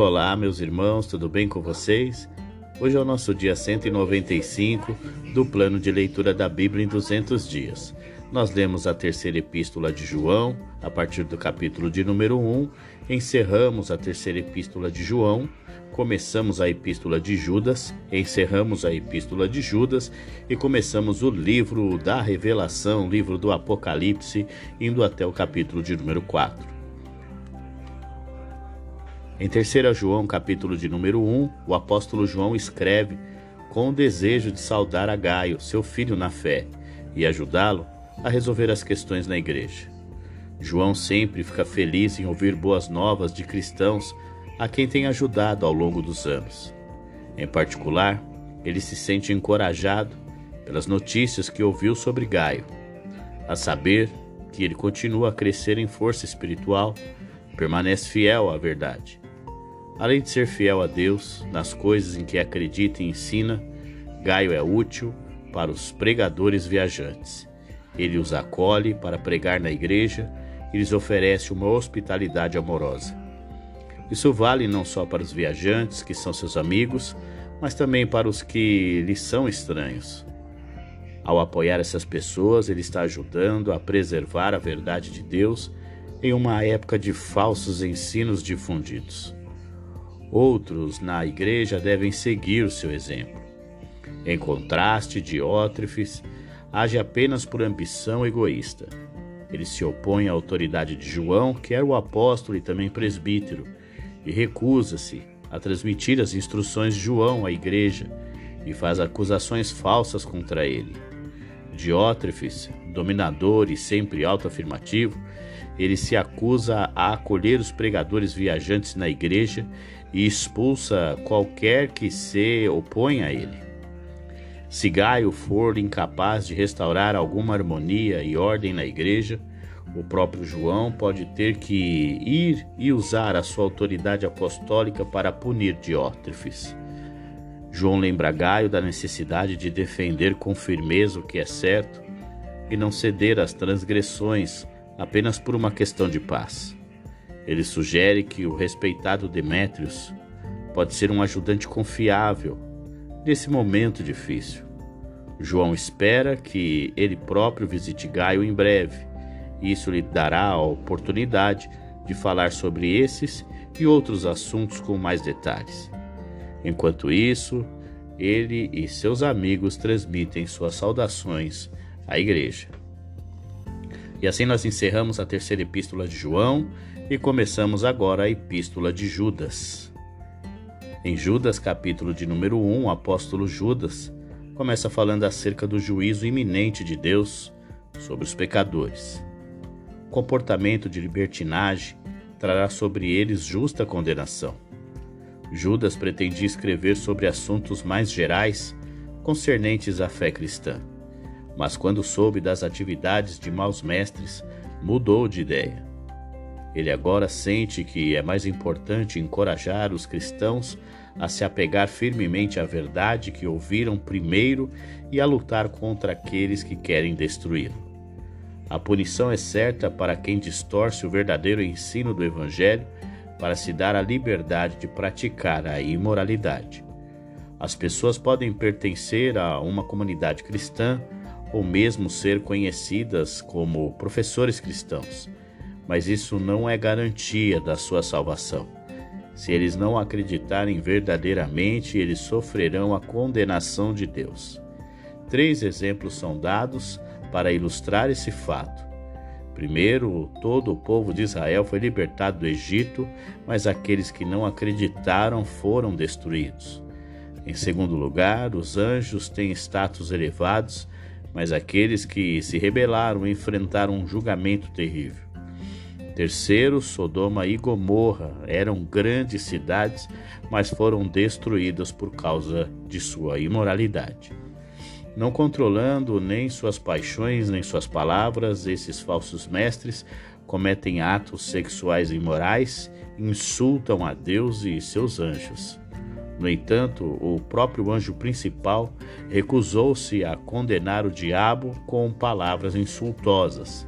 Olá, meus irmãos, tudo bem com vocês? Hoje é o nosso dia 195 do plano de leitura da Bíblia em 200 dias. Nós lemos a terceira epístola de João, a partir do capítulo de número 1, encerramos a terceira epístola de João, começamos a epístola de Judas, encerramos a epístola de Judas e começamos o livro da Revelação, livro do Apocalipse, indo até o capítulo de número 4. Em 3 João, capítulo de número 1, o apóstolo João escreve com o desejo de saudar a Gaio, seu filho na fé, e ajudá-lo a resolver as questões na igreja. João sempre fica feliz em ouvir boas novas de cristãos a quem tem ajudado ao longo dos anos. Em particular, ele se sente encorajado pelas notícias que ouviu sobre Gaio, a saber que ele continua a crescer em força espiritual, permanece fiel à verdade Além de ser fiel a Deus nas coisas em que acredita e ensina, Gaio é útil para os pregadores viajantes. Ele os acolhe para pregar na igreja e lhes oferece uma hospitalidade amorosa. Isso vale não só para os viajantes, que são seus amigos, mas também para os que lhes são estranhos. Ao apoiar essas pessoas, ele está ajudando a preservar a verdade de Deus em uma época de falsos ensinos difundidos. Outros na igreja devem seguir seu exemplo. Em contraste, Diótrefes age apenas por ambição egoísta. Ele se opõe à autoridade de João, que era o apóstolo e também presbítero, e recusa-se a transmitir as instruções de João à igreja e faz acusações falsas contra ele. Diótrefes, dominador e sempre autoafirmativo, ele se acusa a acolher os pregadores viajantes na igreja e expulsa qualquer que se oponha a ele. Se Gaio for incapaz de restaurar alguma harmonia e ordem na igreja, o próprio João pode ter que ir e usar a sua autoridade apostólica para punir Diótrefes. João lembra Gaio da necessidade de defender com firmeza o que é certo e não ceder às transgressões apenas por uma questão de paz. Ele sugere que o respeitado Demétrios pode ser um ajudante confiável nesse momento difícil. João espera que ele próprio visite Gaio em breve. Isso lhe dará a oportunidade de falar sobre esses e outros assuntos com mais detalhes. Enquanto isso, ele e seus amigos transmitem suas saudações à igreja. E assim nós encerramos a terceira epístola de João e começamos agora a epístola de Judas. Em Judas, capítulo de número 1, o apóstolo Judas começa falando acerca do juízo iminente de Deus sobre os pecadores. O comportamento de libertinagem trará sobre eles justa condenação. Judas pretendia escrever sobre assuntos mais gerais concernentes à fé cristã mas quando soube das atividades de maus mestres, mudou de ideia. Ele agora sente que é mais importante encorajar os cristãos a se apegar firmemente à verdade que ouviram primeiro e a lutar contra aqueles que querem destruí-lo. A punição é certa para quem distorce o verdadeiro ensino do Evangelho para se dar a liberdade de praticar a imoralidade. As pessoas podem pertencer a uma comunidade cristã ou mesmo ser conhecidas como professores cristãos, mas isso não é garantia da sua salvação. Se eles não acreditarem verdadeiramente, eles sofrerão a condenação de Deus. Três exemplos são dados para ilustrar esse fato. Primeiro, todo o povo de Israel foi libertado do Egito, mas aqueles que não acreditaram foram destruídos. Em segundo lugar, os anjos têm status elevados mas aqueles que se rebelaram enfrentaram um julgamento terrível. Terceiro, Sodoma e Gomorra eram grandes cidades, mas foram destruídas por causa de sua imoralidade. Não controlando nem suas paixões nem suas palavras, esses falsos mestres cometem atos sexuais imorais, insultam a Deus e seus anjos. No entanto, o próprio anjo principal recusou-se a condenar o diabo com palavras insultosas,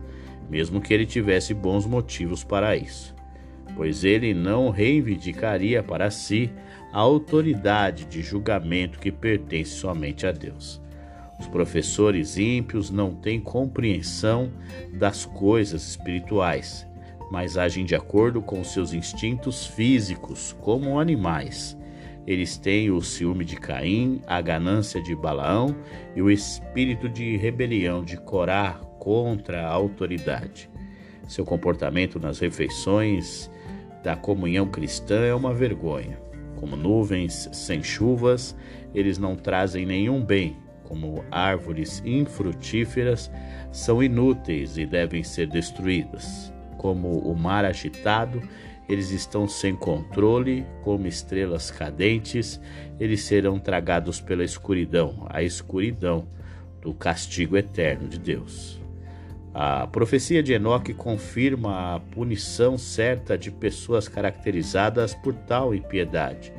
mesmo que ele tivesse bons motivos para isso. pois ele não reivindicaria para si a autoridade de julgamento que pertence somente a Deus. Os professores ímpios não têm compreensão das coisas espirituais, mas agem de acordo com seus instintos físicos, como animais. Eles têm o ciúme de Caim, a ganância de Balaão e o espírito de rebelião de Corá contra a autoridade. Seu comportamento nas refeições da comunhão cristã é uma vergonha. Como nuvens sem chuvas, eles não trazem nenhum bem. Como árvores infrutíferas, são inúteis e devem ser destruídas. Como o mar agitado, eles estão sem controle, como estrelas cadentes, eles serão tragados pela escuridão, a escuridão do castigo eterno de Deus. A profecia de Enoque confirma a punição certa de pessoas caracterizadas por tal impiedade.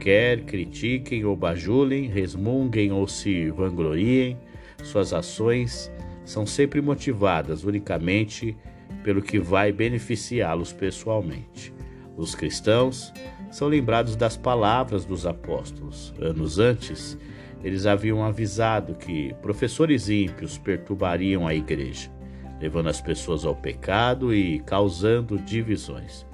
Quer critiquem ou bajulem, resmunguem ou se vangloriem, suas ações são sempre motivadas unicamente pelo que vai beneficiá-los pessoalmente. Os cristãos são lembrados das palavras dos apóstolos. Anos antes, eles haviam avisado que professores ímpios perturbariam a igreja, levando as pessoas ao pecado e causando divisões.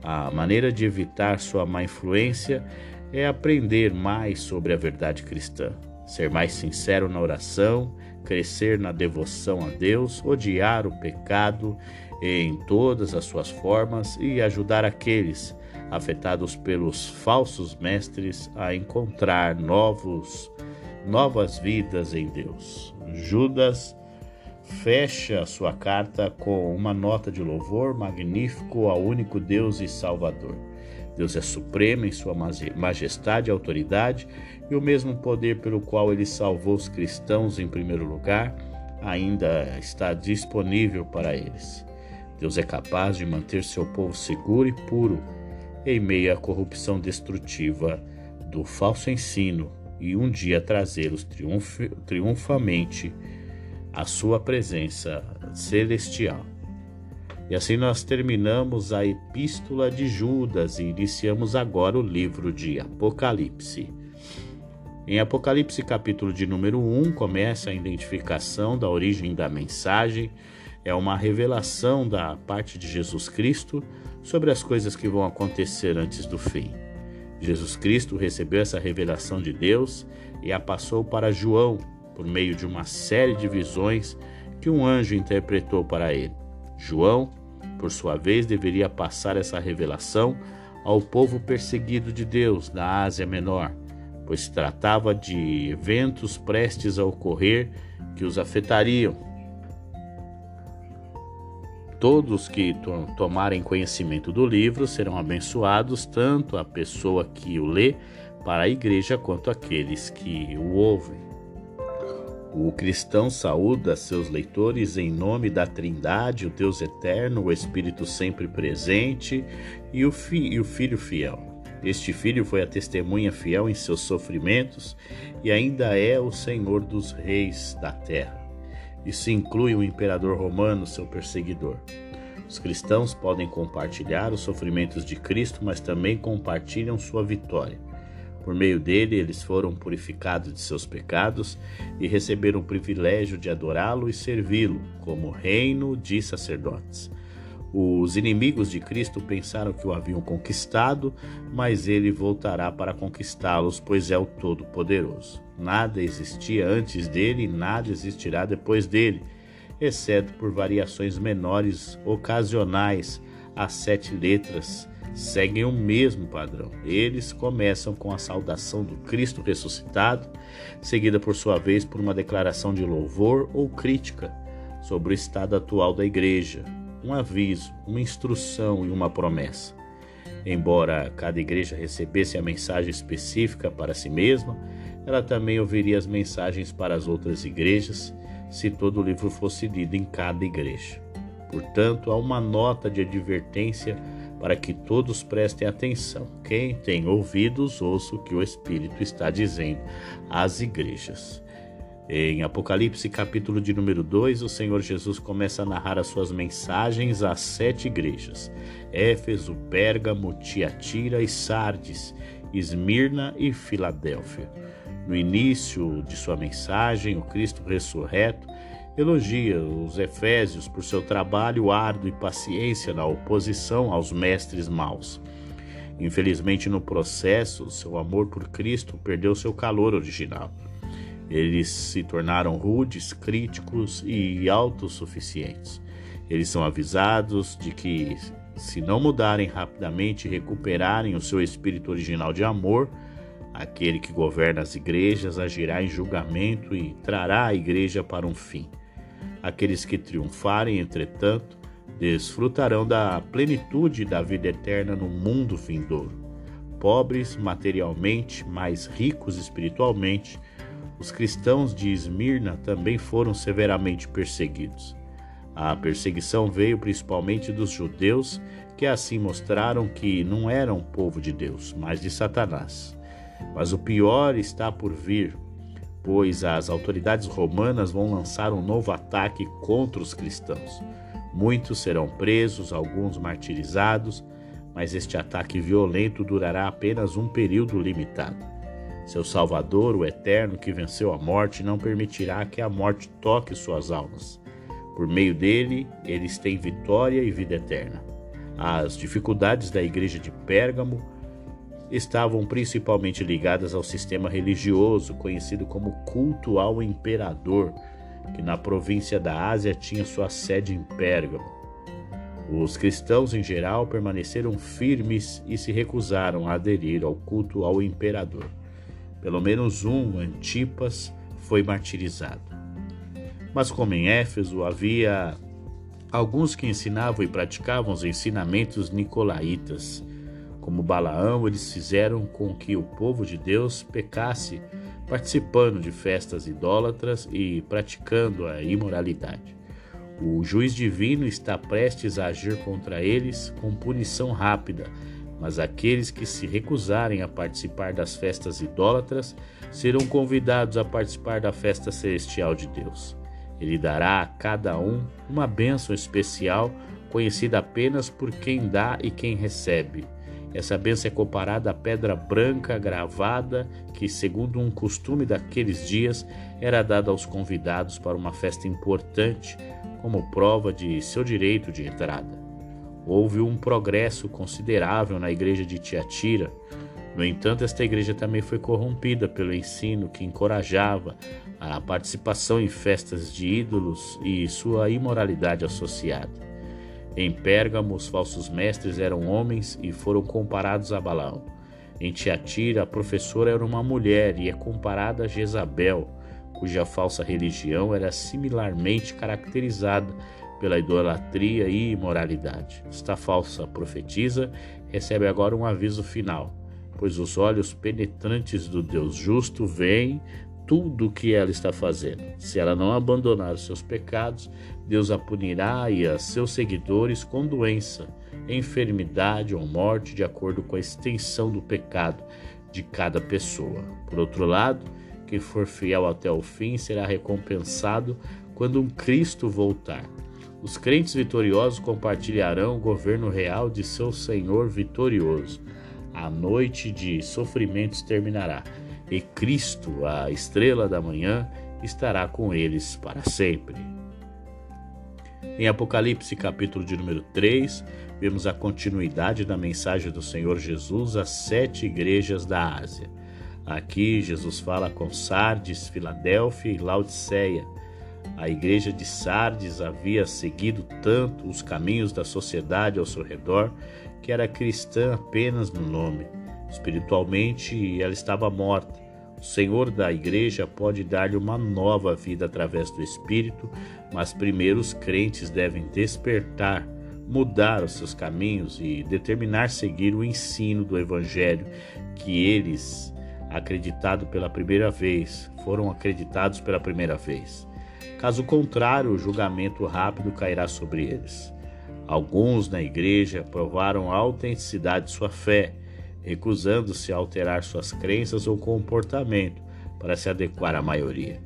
A maneira de evitar sua má influência é aprender mais sobre a verdade cristã, ser mais sincero na oração, crescer na devoção a Deus, odiar o pecado em todas as suas formas e ajudar aqueles afetados pelos falsos mestres a encontrar novos novas vidas em Deus. Judas fecha sua carta com uma nota de louvor magnífico ao único Deus e Salvador. Deus é supremo em sua majestade e autoridade, e o mesmo poder pelo qual ele salvou os cristãos em primeiro lugar ainda está disponível para eles. Deus é capaz de manter seu povo seguro e puro em meio à corrupção destrutiva do falso ensino e um dia trazê-los triunf triunfamente à sua presença celestial. E assim nós terminamos a epístola de Judas e iniciamos agora o livro de Apocalipse. Em Apocalipse, capítulo de número 1, começa a identificação da origem da mensagem, é uma revelação da parte de Jesus Cristo sobre as coisas que vão acontecer antes do fim. Jesus Cristo recebeu essa revelação de Deus e a passou para João por meio de uma série de visões que um anjo interpretou para ele. João, por sua vez, deveria passar essa revelação ao povo perseguido de Deus na Ásia Menor, pois se tratava de eventos prestes a ocorrer que os afetariam Todos que tomarem conhecimento do livro serão abençoados, tanto a pessoa que o lê para a igreja quanto aqueles que o ouvem. O cristão saúda seus leitores em nome da Trindade, o Deus eterno, o Espírito sempre presente e o, fi e o Filho fiel. Este filho foi a testemunha fiel em seus sofrimentos e ainda é o Senhor dos reis da terra. Isso inclui o imperador romano, seu perseguidor. Os cristãos podem compartilhar os sofrimentos de Cristo, mas também compartilham sua vitória. Por meio dele, eles foram purificados de seus pecados e receberam o privilégio de adorá-lo e servi-lo como reino de sacerdotes. Os inimigos de Cristo pensaram que o haviam conquistado, mas ele voltará para conquistá-los, pois é o Todo-Poderoso. Nada existia antes dele e nada existirá depois dele, exceto por variações menores ocasionais. As sete letras seguem o mesmo padrão. Eles começam com a saudação do Cristo ressuscitado, seguida por sua vez por uma declaração de louvor ou crítica sobre o estado atual da igreja, um aviso, uma instrução e uma promessa. Embora cada igreja recebesse a mensagem específica para si mesma, ela também ouviria as mensagens para as outras igrejas se todo o livro fosse lido em cada igreja. Portanto, há uma nota de advertência para que todos prestem atenção. Quem tem ouvidos, ouça o que o Espírito está dizendo às igrejas. Em Apocalipse, capítulo de número 2, o Senhor Jesus começa a narrar as suas mensagens às sete igrejas: Éfeso, Pérgamo, Tiatira e Sardes, Esmirna e Filadélfia. No início de sua mensagem, o Cristo ressurreto elogia os Efésios por seu trabalho árduo e paciência na oposição aos mestres maus. Infelizmente, no processo, seu amor por Cristo perdeu seu calor original. Eles se tornaram rudes, críticos e autossuficientes. Eles são avisados de que, se não mudarem rapidamente e recuperarem o seu espírito original de amor, aquele que governa as igrejas agirá em julgamento e trará a igreja para um fim. Aqueles que triunfarem, entretanto, desfrutarão da plenitude da vida eterna no mundo vindouro. Pobres materialmente, mas ricos espiritualmente, os cristãos de Esmirna também foram severamente perseguidos. A perseguição veio principalmente dos judeus, que assim mostraram que não eram povo de Deus, mas de Satanás. Mas o pior está por vir, pois as autoridades romanas vão lançar um novo ataque contra os cristãos. Muitos serão presos, alguns martirizados, mas este ataque violento durará apenas um período limitado. Seu Salvador, o Eterno, que venceu a morte, não permitirá que a morte toque suas almas. Por meio dele, eles têm vitória e vida eterna. As dificuldades da igreja de Pérgamo estavam principalmente ligadas ao sistema religioso conhecido como culto ao imperador, que na província da Ásia tinha sua sede em Pérgamo. Os cristãos em geral permaneceram firmes e se recusaram a aderir ao culto ao imperador. Pelo menos um, Antipas, foi martirizado. Mas como em Éfeso havia alguns que ensinavam e praticavam os ensinamentos nicolaítas, como Balaão, eles fizeram com que o povo de Deus pecasse, participando de festas idólatras e praticando a imoralidade. O juiz divino está prestes a agir contra eles com punição rápida mas aqueles que se recusarem a participar das festas idólatras serão convidados a participar da festa celestial de Deus. Ele dará a cada um uma bênção especial, conhecida apenas por quem dá e quem recebe. Essa bênção é comparada à pedra branca gravada que, segundo um costume daqueles dias, era dada aos convidados para uma festa importante, como prova de seu direito de entrada. Houve um progresso considerável na igreja de Tiatira. No entanto, esta igreja também foi corrompida pelo ensino que encorajava a participação em festas de ídolos e sua imoralidade associada. Em Pérgamo, os falsos mestres eram homens e foram comparados a Balaão. Em Tiatira, a professora era uma mulher e é comparada a Jezabel, cuja falsa religião era similarmente caracterizada pela idolatria e imoralidade. Esta falsa profetisa recebe agora um aviso final, pois os olhos penetrantes do Deus justo veem tudo o que ela está fazendo. Se ela não abandonar os seus pecados, Deus a punirá e a seus seguidores com doença, enfermidade ou morte, de acordo com a extensão do pecado de cada pessoa. Por outro lado, quem for fiel até o fim será recompensado quando um Cristo voltar. Os crentes vitoriosos compartilharão o governo real de seu Senhor vitorioso. A noite de sofrimentos terminará, e Cristo, a estrela da manhã, estará com eles para sempre. Em Apocalipse, capítulo de número 3, vemos a continuidade da mensagem do Senhor Jesus às sete igrejas da Ásia. Aqui, Jesus fala com Sardes, Filadélfia e Laodiceia a igreja de Sardes havia seguido tanto os caminhos da sociedade ao seu redor que era cristã apenas no nome. Espiritualmente, ela estava morta. O Senhor da igreja pode dar-lhe uma nova vida através do Espírito, mas primeiro os crentes devem despertar, mudar os seus caminhos e determinar seguir o ensino do Evangelho que eles, acreditado pela primeira vez, foram acreditados pela primeira vez. Caso contrário, o julgamento rápido cairá sobre eles. Alguns na igreja provaram a autenticidade de sua fé, recusando-se a alterar suas crenças ou comportamento para se adequar à maioria.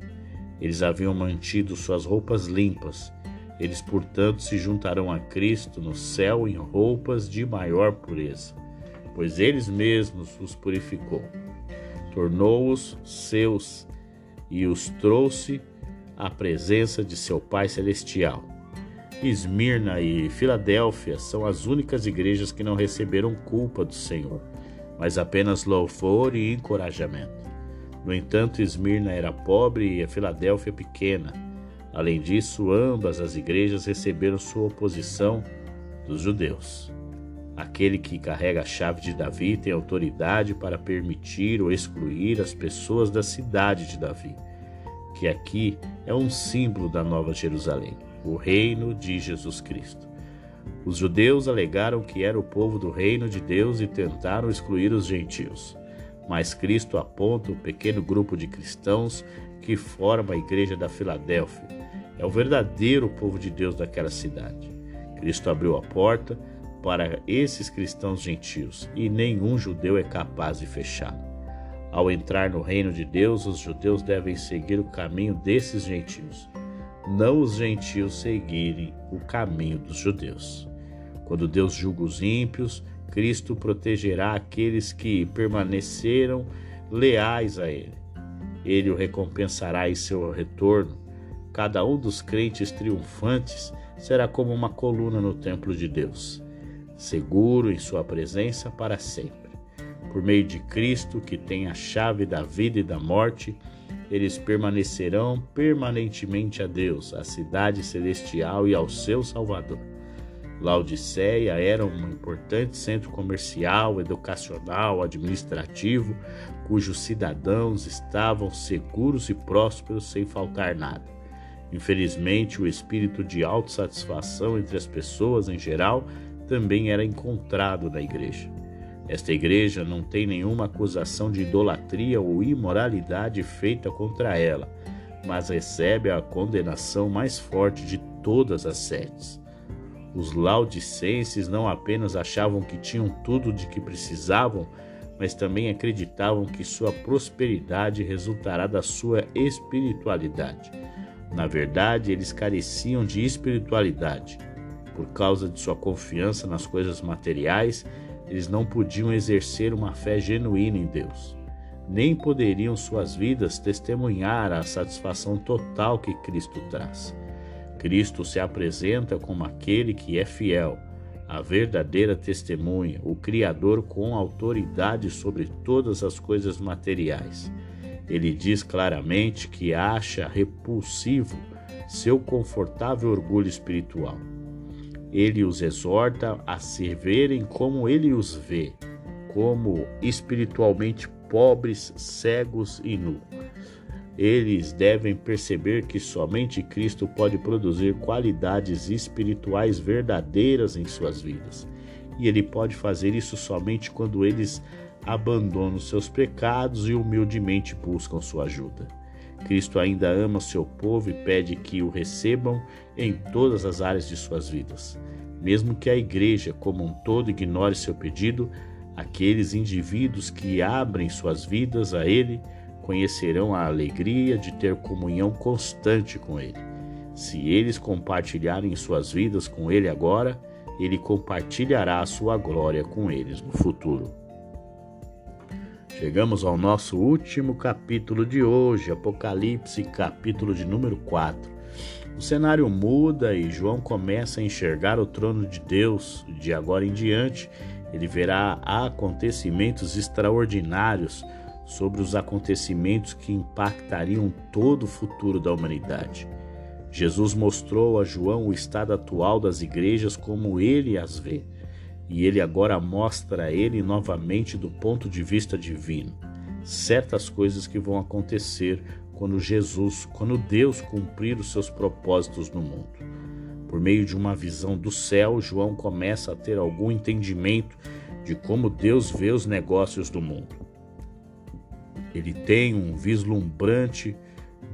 Eles haviam mantido suas roupas limpas. Eles, portanto, se juntarão a Cristo no céu em roupas de maior pureza, pois eles mesmos os purificou. Tornou-os seus e os trouxe à presença de seu Pai Celestial. Esmirna e Filadélfia são as únicas igrejas que não receberam culpa do Senhor, mas apenas louvor e encorajamento. No entanto, Esmirna era pobre e a Filadélfia pequena. Além disso, ambas as igrejas receberam sua oposição dos judeus. Aquele que carrega a chave de Davi tem autoridade para permitir ou excluir as pessoas da cidade de Davi, que aqui é um símbolo da Nova Jerusalém, o reino de Jesus Cristo. Os judeus alegaram que era o povo do reino de Deus e tentaram excluir os gentios mas Cristo aponta o pequeno grupo de cristãos que forma a igreja da Filadélfia. É o verdadeiro povo de Deus daquela cidade. Cristo abriu a porta para esses cristãos gentios e nenhum judeu é capaz de fechá-la. Ao entrar no reino de Deus, os judeus devem seguir o caminho desses gentios, não os gentios seguirem o caminho dos judeus. Quando Deus julga os ímpios, Cristo protegerá aqueles que permaneceram leais a Ele. Ele o recompensará em seu retorno. Cada um dos crentes triunfantes será como uma coluna no templo de Deus, seguro em sua presença para sempre. Por meio de Cristo, que tem a chave da vida e da morte, eles permanecerão permanentemente a Deus, à cidade celestial e ao seu Salvador. Laodiceia era um importante centro comercial, educacional, administrativo, cujos cidadãos estavam seguros e prósperos sem faltar nada. Infelizmente, o espírito de autossatisfação entre as pessoas em geral também era encontrado na igreja. Esta igreja não tem nenhuma acusação de idolatria ou imoralidade feita contra ela, mas recebe a condenação mais forte de todas as setes. Os laudicenses não apenas achavam que tinham tudo de que precisavam, mas também acreditavam que sua prosperidade resultará da sua espiritualidade. Na verdade, eles careciam de espiritualidade. Por causa de sua confiança nas coisas materiais, eles não podiam exercer uma fé genuína em Deus. Nem poderiam suas vidas testemunhar a satisfação total que Cristo traz. Cristo se apresenta como aquele que é fiel, a verdadeira testemunha, o Criador com autoridade sobre todas as coisas materiais. Ele diz claramente que acha repulsivo seu confortável orgulho espiritual. Ele os exorta a se verem como ele os vê, como espiritualmente pobres, cegos e nus eles devem perceber que somente Cristo pode produzir qualidades espirituais verdadeiras em suas vidas. E ele pode fazer isso somente quando eles abandonam seus pecados e humildemente buscam sua ajuda. Cristo ainda ama seu povo e pede que o recebam em todas as áreas de suas vidas. Mesmo que a igreja como um todo ignore seu pedido, aqueles indivíduos que abrem suas vidas a ele conhecerão a alegria de ter comunhão constante com Ele. Se eles compartilharem suas vidas com Ele agora, Ele compartilhará a sua glória com eles no futuro. Chegamos ao nosso último capítulo de hoje, Apocalipse, capítulo de número 4. O cenário muda e João começa a enxergar o trono de Deus. De agora em diante, ele verá acontecimentos extraordinários sobre os acontecimentos que impactariam todo o futuro da humanidade. Jesus mostrou a João o estado atual das igrejas como ele as vê, e ele agora mostra a ele novamente do ponto de vista divino certas coisas que vão acontecer quando Jesus, quando Deus cumprir os seus propósitos no mundo. Por meio de uma visão do céu, João começa a ter algum entendimento de como Deus vê os negócios do mundo. Ele tem um vislumbrante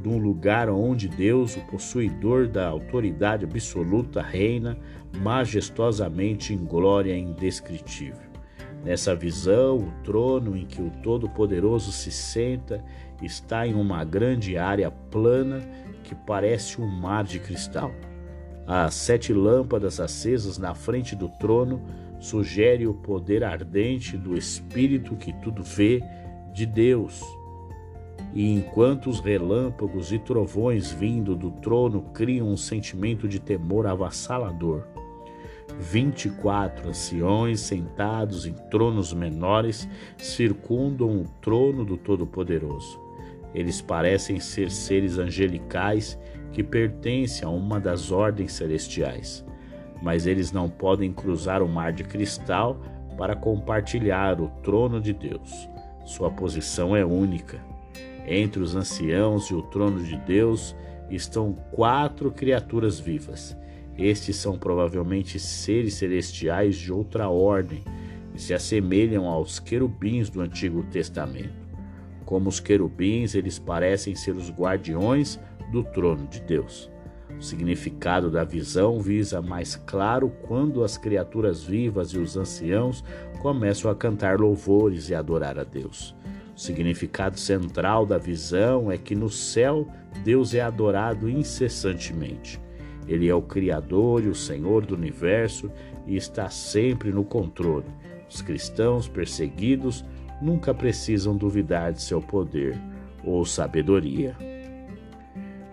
de um lugar onde Deus, o possuidor da autoridade absoluta, reina majestosamente em glória indescritível. Nessa visão, o trono em que o Todo-Poderoso se senta está em uma grande área plana que parece um mar de cristal. As sete lâmpadas acesas na frente do trono sugere o poder ardente do Espírito que tudo vê de Deus. E enquanto os relâmpagos e trovões vindo do trono criam um sentimento de temor avassalador, 24 anciões sentados em tronos menores circundam o trono do Todo-Poderoso. Eles parecem ser seres angelicais que pertencem a uma das ordens celestiais, mas eles não podem cruzar o mar de cristal para compartilhar o trono de Deus. Sua posição é única. Entre os anciãos e o trono de Deus estão quatro criaturas vivas estes são provavelmente seres celestiais de outra ordem e se assemelham aos querubins do Antigo Testamento. Como os querubins, eles parecem ser os guardiões do trono de Deus. O significado da visão visa mais claro quando as criaturas vivas e os anciãos começam a cantar louvores e adorar a Deus. Significado central da visão é que no céu Deus é adorado incessantemente. Ele é o Criador e o Senhor do universo e está sempre no controle. Os cristãos perseguidos nunca precisam duvidar de seu poder ou sabedoria.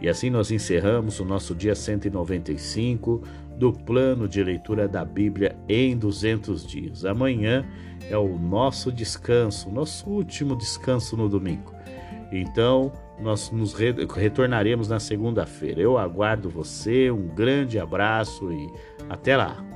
E assim nós encerramos o nosso dia 195 do plano de leitura da Bíblia em 200 dias. Amanhã é o nosso descanso, nosso último descanso no domingo. Então, nós nos retornaremos na segunda-feira. Eu aguardo você, um grande abraço e até lá!